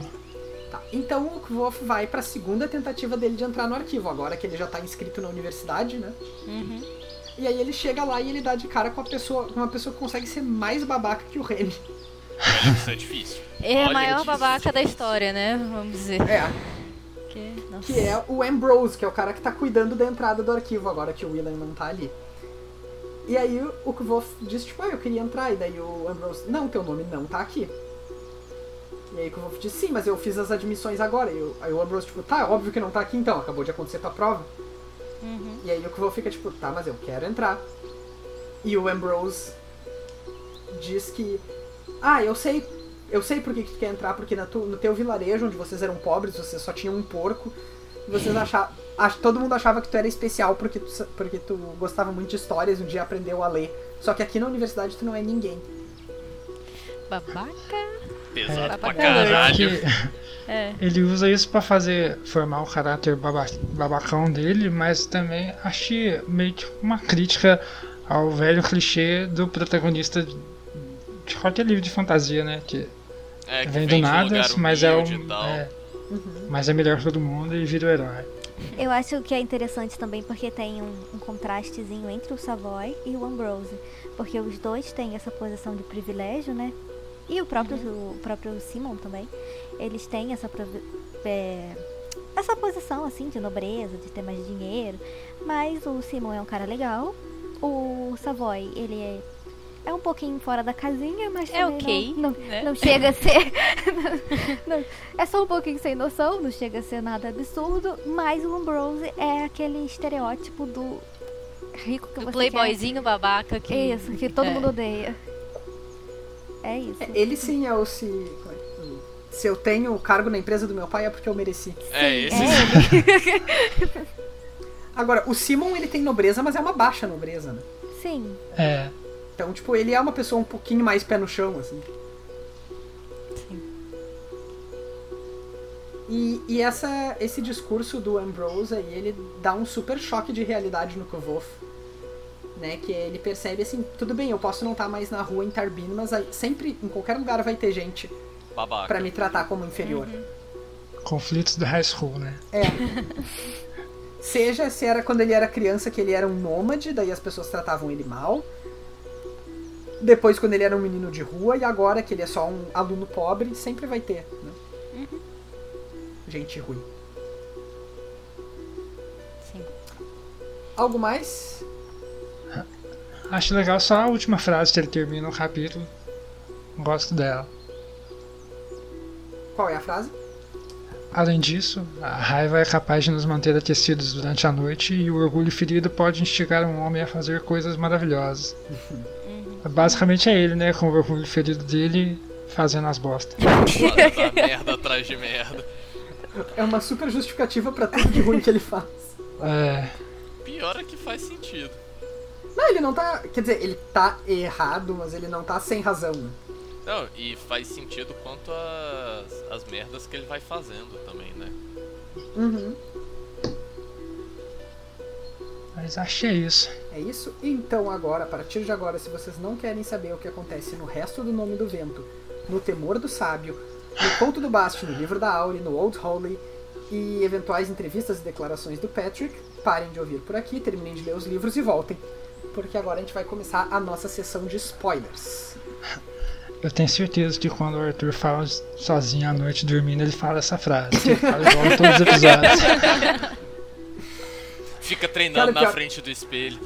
Tá, então o Kvolf vai pra segunda tentativa dele de entrar no arquivo, agora que ele já tá inscrito na universidade, né? Uhum. E aí ele chega lá e ele dá de cara com a pessoa, uma pessoa que consegue ser mais babaca que o Remy. Isso é difícil. É a Olha, maior difícil. babaca da história, né? Vamos dizer. É, Que, nossa. que é o Ambrose, que é o cara que tá cuidando da entrada do arquivo agora que o William não tá ali. E aí o- o Kvolf diz, tipo, ah, eu queria entrar, e daí o Ambrose, não, teu nome não tá aqui. E aí o Kvolf diz, sim, mas eu fiz as admissões agora. E o- aí o Ambrose, tipo, tá, óbvio que não tá aqui então, acabou de acontecer tua prova. Uhum. E aí o Kvolf fica tipo, tá, mas eu quero entrar. E o Ambrose diz que, ah, eu sei, eu sei por que, que tu quer entrar, porque na tu- no teu vilarejo, onde vocês eram pobres, vocês só tinham um porco, vocês achavam, ach, todo mundo achava que tu era especial porque tu, porque tu gostava muito de histórias, um dia aprendeu a ler. Só que aqui na universidade tu não é ninguém. Babaca. Pesado pra Babaca caralho. Que É. ele usa isso pra fazer formar o caráter baba- babacão dele, mas também achei meio que uma crítica ao velho clichê do protagonista de qualquer livro de fantasia, né? Que É, que vem do um nada, mas é, um, é, mas é melhor que todo mundo e vira o herói. Eu acho que é interessante também porque tem um, um contrastezinho entre o Savoy e o Ambrose. Porque os dois têm essa posição de privilégio, né? E o próprio, o próprio Simon também. Eles têm essa, é, essa posição, assim, de nobreza, de ter mais dinheiro. Mas o Simon é um cara legal. O Savoy, ele é, é um pouquinho fora da casinha, mas É ok, não, não, né? não chega a ser... [LAUGHS] não, é só um pouquinho sem noção, não chega a ser nada absurdo, mas o Ambrose é aquele estereótipo do rico que O você playboyzinho babaca que. quer. Isso, que todo É. mundo odeia. É isso. É, ele sim é o se. Se eu tenho cargo na empresa do meu pai é porque eu mereci. É, esse É [LAUGHS] Agora, o Simon ele tem nobreza, mas é uma baixa nobreza, né? Sim. É, Então, tipo, ele é uma pessoa um pouquinho mais pé no chão, assim. Sim. E, e essa, esse discurso do Ambrose aí, ele dá um super choque de realidade no Kvolf. Né, que ele percebe assim, tudo bem, eu posso não estar mais na rua em Tarbin, mas aí, sempre, em qualquer lugar vai ter gente babaca. pra me tratar como inferior. conflitos da high school, né? É. [LAUGHS] Seja se era quando ele era criança que ele era um nômade, daí as pessoas tratavam ele mal. Depois quando ele era um menino de rua e agora que ele é só um aluno pobre, sempre vai ter, né? Uhum. Gente ruim. Sim. Algo mais? Acho legal só a última frase que ele termina o capítulo. Gosto dela. Qual é a frase? Além disso, a raiva é capaz de nos manter aquecidos durante a noite e o orgulho ferido pode instigar um homem a fazer coisas maravilhosas. Basicamente é ele, né, com o orgulho ferido dele fazendo as bostas. Fazendo merda atrás de merda. É uma super justificativa pra tudo de ruim que ele faz. É, Pior é que faz sentido. Não, ele não tá. Quer dizer, ele tá errado, mas ele não tá sem razão. Não, e faz sentido quanto às as merdas que ele vai fazendo também, né? Uhum. mas achei isso. É isso? Então agora, a partir de agora, se vocês não querem saber o que acontece no resto do Nome do Vento, no Temor do Sábio, no Conto do Bast, no Livro da Aure, no Old Holy e eventuais entrevistas e declarações do Patrick, parem de ouvir por aqui, terminem de ler os livros e voltem. Porque agora a gente vai começar a nossa sessão de spoilers. Eu tenho certeza que quando o Arthur fala sozinho à noite dormindo, ele fala essa frase. Ele fala igual em todos os episódios. [LAUGHS] Fica treinando Cara, na pior- frente do espelho.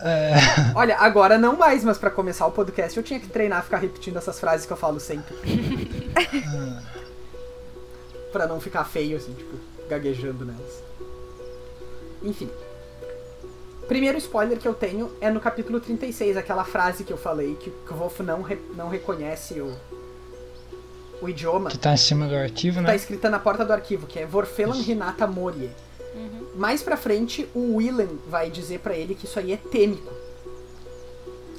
É, Olha, agora não mais, mas pra começar o podcast eu tinha que treinar a ficar repetindo essas frases que eu falo sempre. [LAUGHS] pra não ficar feio, assim, tipo, gaguejando nelas. Enfim. Primeiro spoiler que eu tenho é no capítulo 36, aquela frase que eu falei, que o Wolf não, re- não reconhece o, o idioma. que tá em cima do arquivo, Tá né? escrita na porta do arquivo, que é Vorfelan Renata Morie. Mais pra frente, o Willen vai dizer pra ele que isso aí é têmico.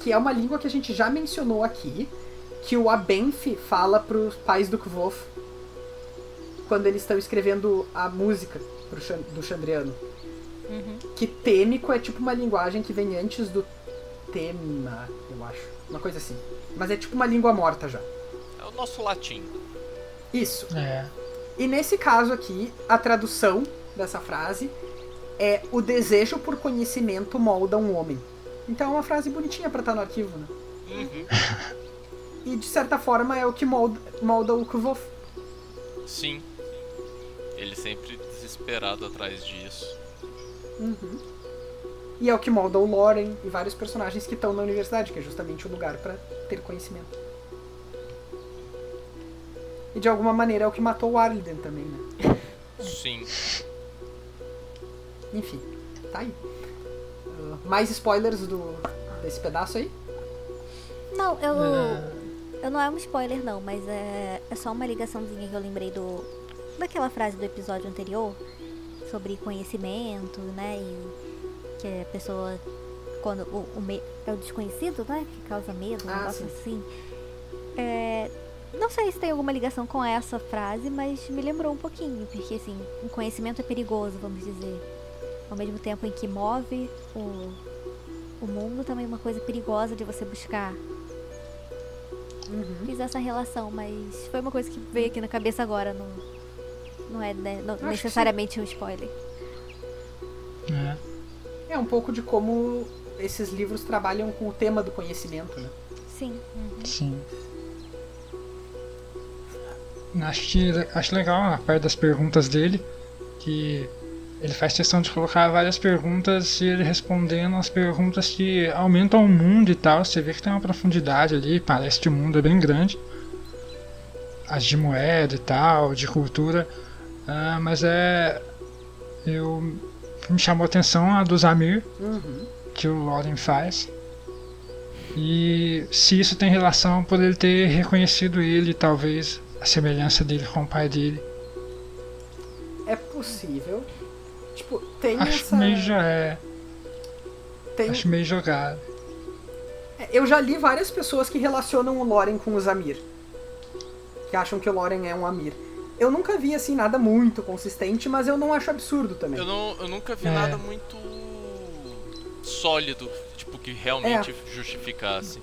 Que é uma língua que a gente já mencionou aqui, que o Abenf fala pros pais do Kvof quando eles estão escrevendo a música pro do Chandriano. Que têmico é tipo uma linguagem que vem antes do tema, eu acho. Uma coisa assim. Mas é tipo uma língua morta já. É o nosso latim. Isso. É. E nesse caso aqui, a tradução dessa frase é o desejo por conhecimento molda um homem. Então é uma frase bonitinha pra estar no arquivo, né? Uhum. [LAUGHS] E de certa forma é o que molda, molda o Kvof. Sim. Ele sempre desesperado atrás disso. E é o que molda o Loren e vários personagens que estão na universidade, que é justamente o lugar pra ter conhecimento. E de alguma maneira é o que matou o Arliden também, né? Sim. Enfim, tá aí. Ah, mais spoilers do, desse pedaço aí? Não, eu. Eu não é um spoiler não, mas é, é só uma ligaçãozinha que eu lembrei do. daquela frase do episódio anterior sobre conhecimento, né? E que a pessoa. Quando o, o me- é o desconhecido, né? Que causa medo, um Ah, negócio sim. assim. É, não sei se tem alguma ligação com essa frase, mas me lembrou um pouquinho, porque assim, o conhecimento é perigoso, vamos dizer. Ao mesmo tempo em que move o, o mundo, também é uma coisa perigosa de você buscar. Fiz essa relação, mas foi uma coisa que veio aqui na cabeça agora, não, não é né, não- necessariamente um spoiler. é. É um pouco de como esses livros trabalham com o tema do conhecimento, né? Sim. Sim. Acho, que, acho legal a parte das perguntas dele, que ele faz questão de colocar várias perguntas e ele respondendo as perguntas que aumentam o mundo e tal. Você vê que tem uma profundidade ali, parece que o mundo é bem grande. As de moeda e tal, de cultura. Ah, mas é. Eu. Me chamou a atenção a do Zamir, Uhum. que o Loren faz. E se isso tem relação por ele ter reconhecido ele, talvez a semelhança dele com o pai dele. É possível. Tipo, tem Acho essa. meio já é. tem- Acho meio jogado. É, Eu já li várias pessoas que relacionam o Loren com o Zamir. Que acham que o Loren é um Amir. Eu nunca vi, assim, nada muito consistente, mas eu não acho absurdo também. Eu, não, eu nunca vi É. nada muito sólido, tipo, que realmente justificasse.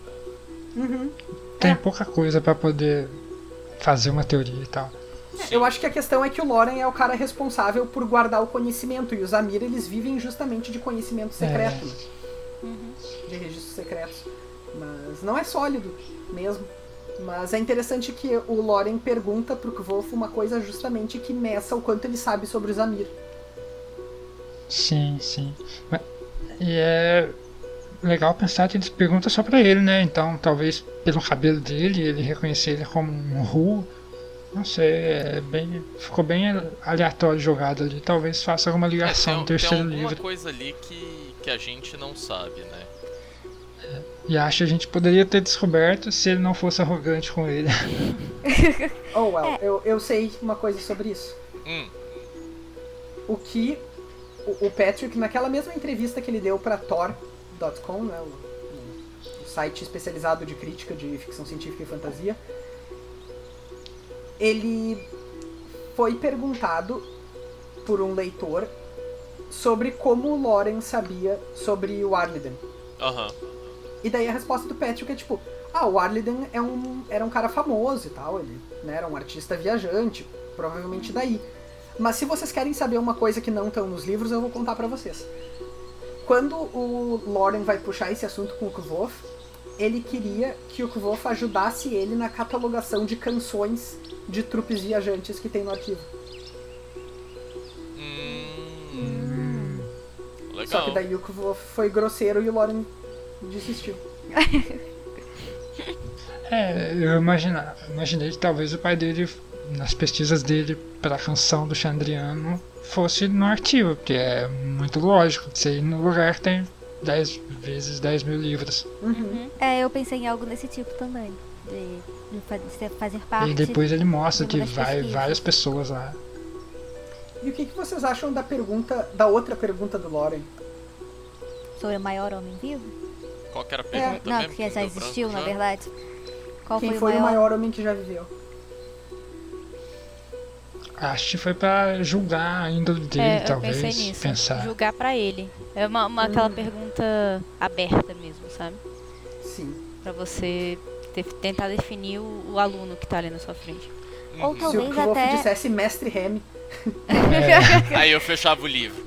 Uhum. Tem É. pouca coisa pra poder fazer uma teoria e tal. Sim. Eu acho que a questão é que o Loren é o cara responsável por guardar o conhecimento e os Amir eles vivem justamente de conhecimento secreto, né? de registros secretos. Mas não é sólido mesmo. Mas é interessante que o Loren pergunta pro Kvolf uma coisa justamente que meça o quanto ele sabe sobre os Amir. Sim, sim. Mas- E é legal pensar que eles perguntam só pra ele, né? Então, talvez pelo cabelo dele, ele reconhecer ele como um Ru. Não sei, é bem, ficou bem aleatório jogado ali. Talvez faça alguma É, ligação tem, no tem terceiro alguma livro. coisa ali que, que a gente não sabe, né? E acho que a gente poderia ter descoberto se ele não fosse arrogante com ele. [LAUGHS] Oh, well, eu, eu sei uma coisa sobre isso. Hum, o que o, o Patrick, naquela mesma entrevista que ele deu pra Tor.com, né, o, o site especializado de crítica de ficção científica e fantasia, ele foi perguntado por um leitor sobre como o Loren sabia sobre o Arliden. aham. E daí a resposta do Patrick é tipo, ah, o Arliden é um, era um cara famoso e tal, ele né, era um artista viajante, provavelmente daí. Mas se vocês querem saber uma coisa que não estão nos livros, eu vou contar pra vocês. Quando o Loren vai puxar esse assunto com o Kvof, ele queria que o Kvof ajudasse ele na catalogação de canções de trupes viajantes que tem no arquivo. Hum, Só legal. que daí o Kvof foi grosseiro e o Loren desistiu. [LAUGHS] É, eu imagina, imaginei que talvez o pai dele, nas pesquisas dele para a canção do Chandriano, fosse no arquivo, porque é muito lógico. Você ir no lugar que tem 10 vezes 10 mil livros. É, eu pensei em algo desse tipo também. De, de fazer parte. E depois ele mostra de que vai pesquisas. várias pessoas lá. E o que, que vocês acham da pergunta, da outra pergunta do Loren? Sobre o maior homem vivo? Qual que era a pergunta Não, mesmo? porque Que já existiu, branco na já? verdade. Qual Quem foi, foi o maior? o maior homem que já viveu? Acho que foi pra julgar a índole dele, É, eu talvez. pensei nisso. Pensar. Julgar pra ele. É uma, uma- aquela pergunta aberta mesmo, sabe? Sim. Pra você ter- tentar definir o, o aluno que tá ali na sua frente. Ou Se o talvez até. dissesse mestre Remy, [LAUGHS] É, Aí eu fechava o livro.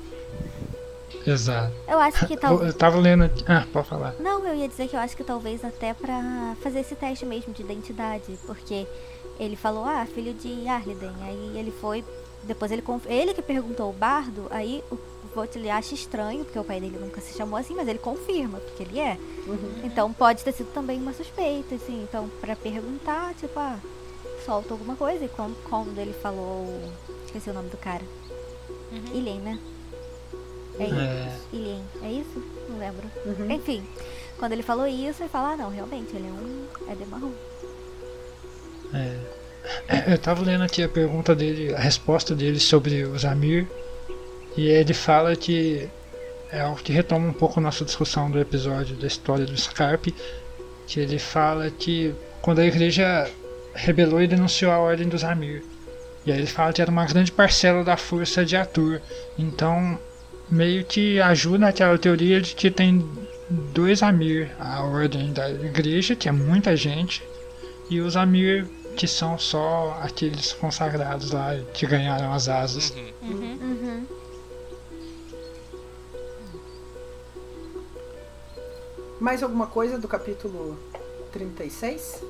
Exato. Eu acho que [LAUGHS] talvez. eu tava lendo aqui. Ah, pode falar. Não, eu ia dizer que eu acho que talvez até pra fazer esse teste mesmo de identidade, porque ele falou, ah, filho de Arliden, aí ele foi, depois ele conf... ele que perguntou o bardo, aí o Vogt ele acha estranho, porque o pai dele nunca se chamou assim, mas ele confirma, porque ele é. Então pode ter sido também uma suspeita, assim, então pra perguntar, tipo, ah, solta alguma coisa, e quando, quando ele falou, esqueci o nome do cara, Ilien, né? É isso. É. Ilien, é isso? Não lembro. Uhum. Enfim, quando ele falou isso, ele fala, ah, não, realmente, ele é um. É de marrom. É, Eu tava lendo aqui a pergunta dele, a resposta dele sobre os Amir. E ele fala que é algo que retoma um pouco a nossa discussão do episódio da história do Scarpe. Que ele fala que quando a igreja rebelou e denunciou a ordem dos Amir. E aí ele fala que era uma grande parcela da força de Atur. Então meio que ajuda aquela teoria de que tem dois Amir, a ordem da igreja, que é muita gente, e os Amir, que são só aqueles consagrados lá que ganharam as asas. Uhum. Uhum. Mais alguma coisa do capítulo 36?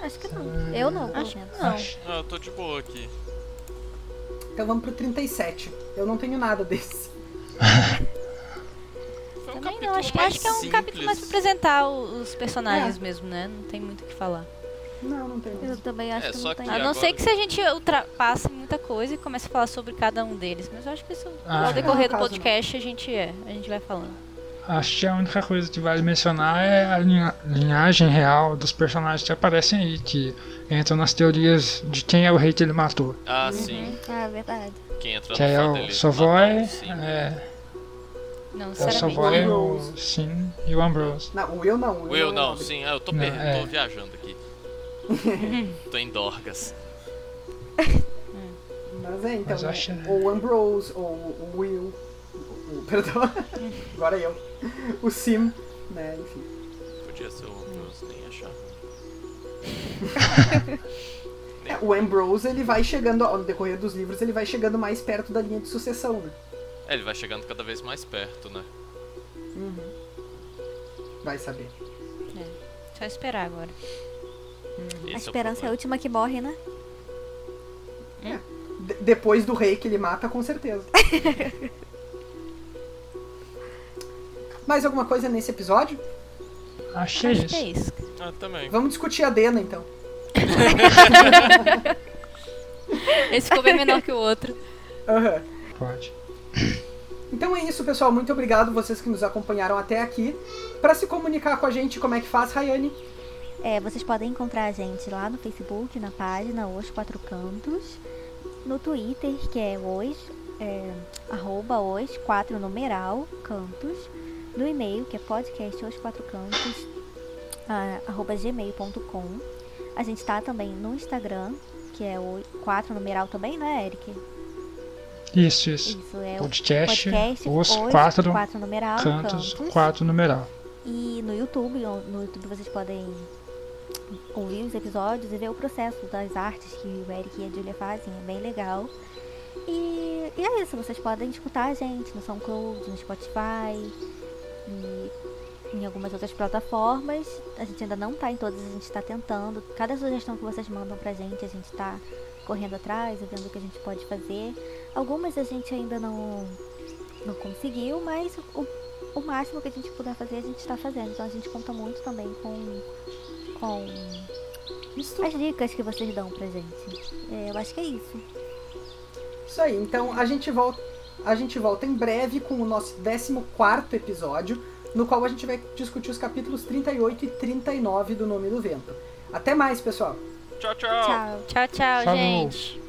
Acho que não. Eu não, Acho que não. Ah, eu tô de boa aqui. Então vamos pro 37. Eu não tenho nada desse. Foi um Também capítulo não, acho que, mais acho que é um simples. capítulo mais pra apresentar os personagens É. mesmo, né? Não tem muito o que falar. Não, não tenho. Eu também acho É, que não que tem. A não agora- ser que se a gente ultrapasse muita coisa e comece a falar sobre cada um deles. Mas eu acho que isso, Ah, ao é. decorrer do Não, caso podcast, a gente é. A gente vai falando. Acho que a única coisa que vale mencionar é a linha- linhagem real dos personagens que aparecem aí, que entram nas teorias de quem é o rei que ele matou. Ah, sim. Ah, verdade. Quem entra Que no é o Savoy, é, Não, é o. Savoy, o Ambrose. Sim e o Ambrose. Não, o Will não. o Will, é não, nobre. sim. Ah, eu tô, Não, per... é. tô viajando aqui. [LAUGHS] tô em Dorgas. [LAUGHS] Mas é, então, Mas acho- ou o Ambrose, ou o Will, o, perdão, agora eu, o Sim, né, enfim. Podia ser o Ambrose, nem achava. nem [LAUGHS] É, o Ambrose, ele vai chegando, ao decorrer dos livros, ele vai chegando mais perto da linha de sucessão, né? É, ele vai chegando cada vez mais perto, né? Vai saber. Só esperar agora. Esse a é esperança é a problema. última que morre, né? De- depois do rei que ele mata, com certeza. [LAUGHS] Mais alguma coisa nesse episódio? Achei Acho que isso. é isso. Ah, também. Vamos discutir a Dena, então. [LAUGHS] Esse ficou bem menor que o outro. Aham. Pode. Então é isso, pessoal. Muito obrigado vocês que nos acompanharam até aqui. Pra se comunicar com a gente, como é que faz, Rayane? É, vocês podem encontrar a gente lá no Facebook, na página Os Quatro Cantos, no Twitter, que é os, é, arroba os quatro numeral cantos, no e-mail, que é podcast os quatro cantos, ah, arroba gmail.com. A gente tá também no Instagram, que é o quatro numeral também, né, Eric? Isso, isso. Isso, é Podcast, podcast os quatro quatro numeral Cantos, cantos. quatro numeral. E no YouTube, no YouTube vocês podem ouvir os episódios e ver o processo das artes que o Eric e a Julia fazem, é bem legal. E, e é isso, vocês podem escutar a gente no SoundCloud, no Spotify e em algumas outras plataformas. A gente ainda não tá em todas, a gente está tentando. Cada sugestão que vocês mandam pra gente, a gente tá correndo atrás vendo o que a gente pode fazer. Algumas a gente ainda não, não conseguiu, mas o, o máximo que a gente puder fazer, a gente está fazendo. Então a gente conta muito também com, com Isso, as dicas que vocês dão pra gente. É, eu acho que é isso. isso aí. Então a gente volta. A gente volta em breve com o nosso 14 episódio, no qual a gente vai discutir os capítulos 38 e 39 do Nome do Vento. Até mais, pessoal! Tchau, tchau. Tchau. Tchau, tchau, Falou. gente.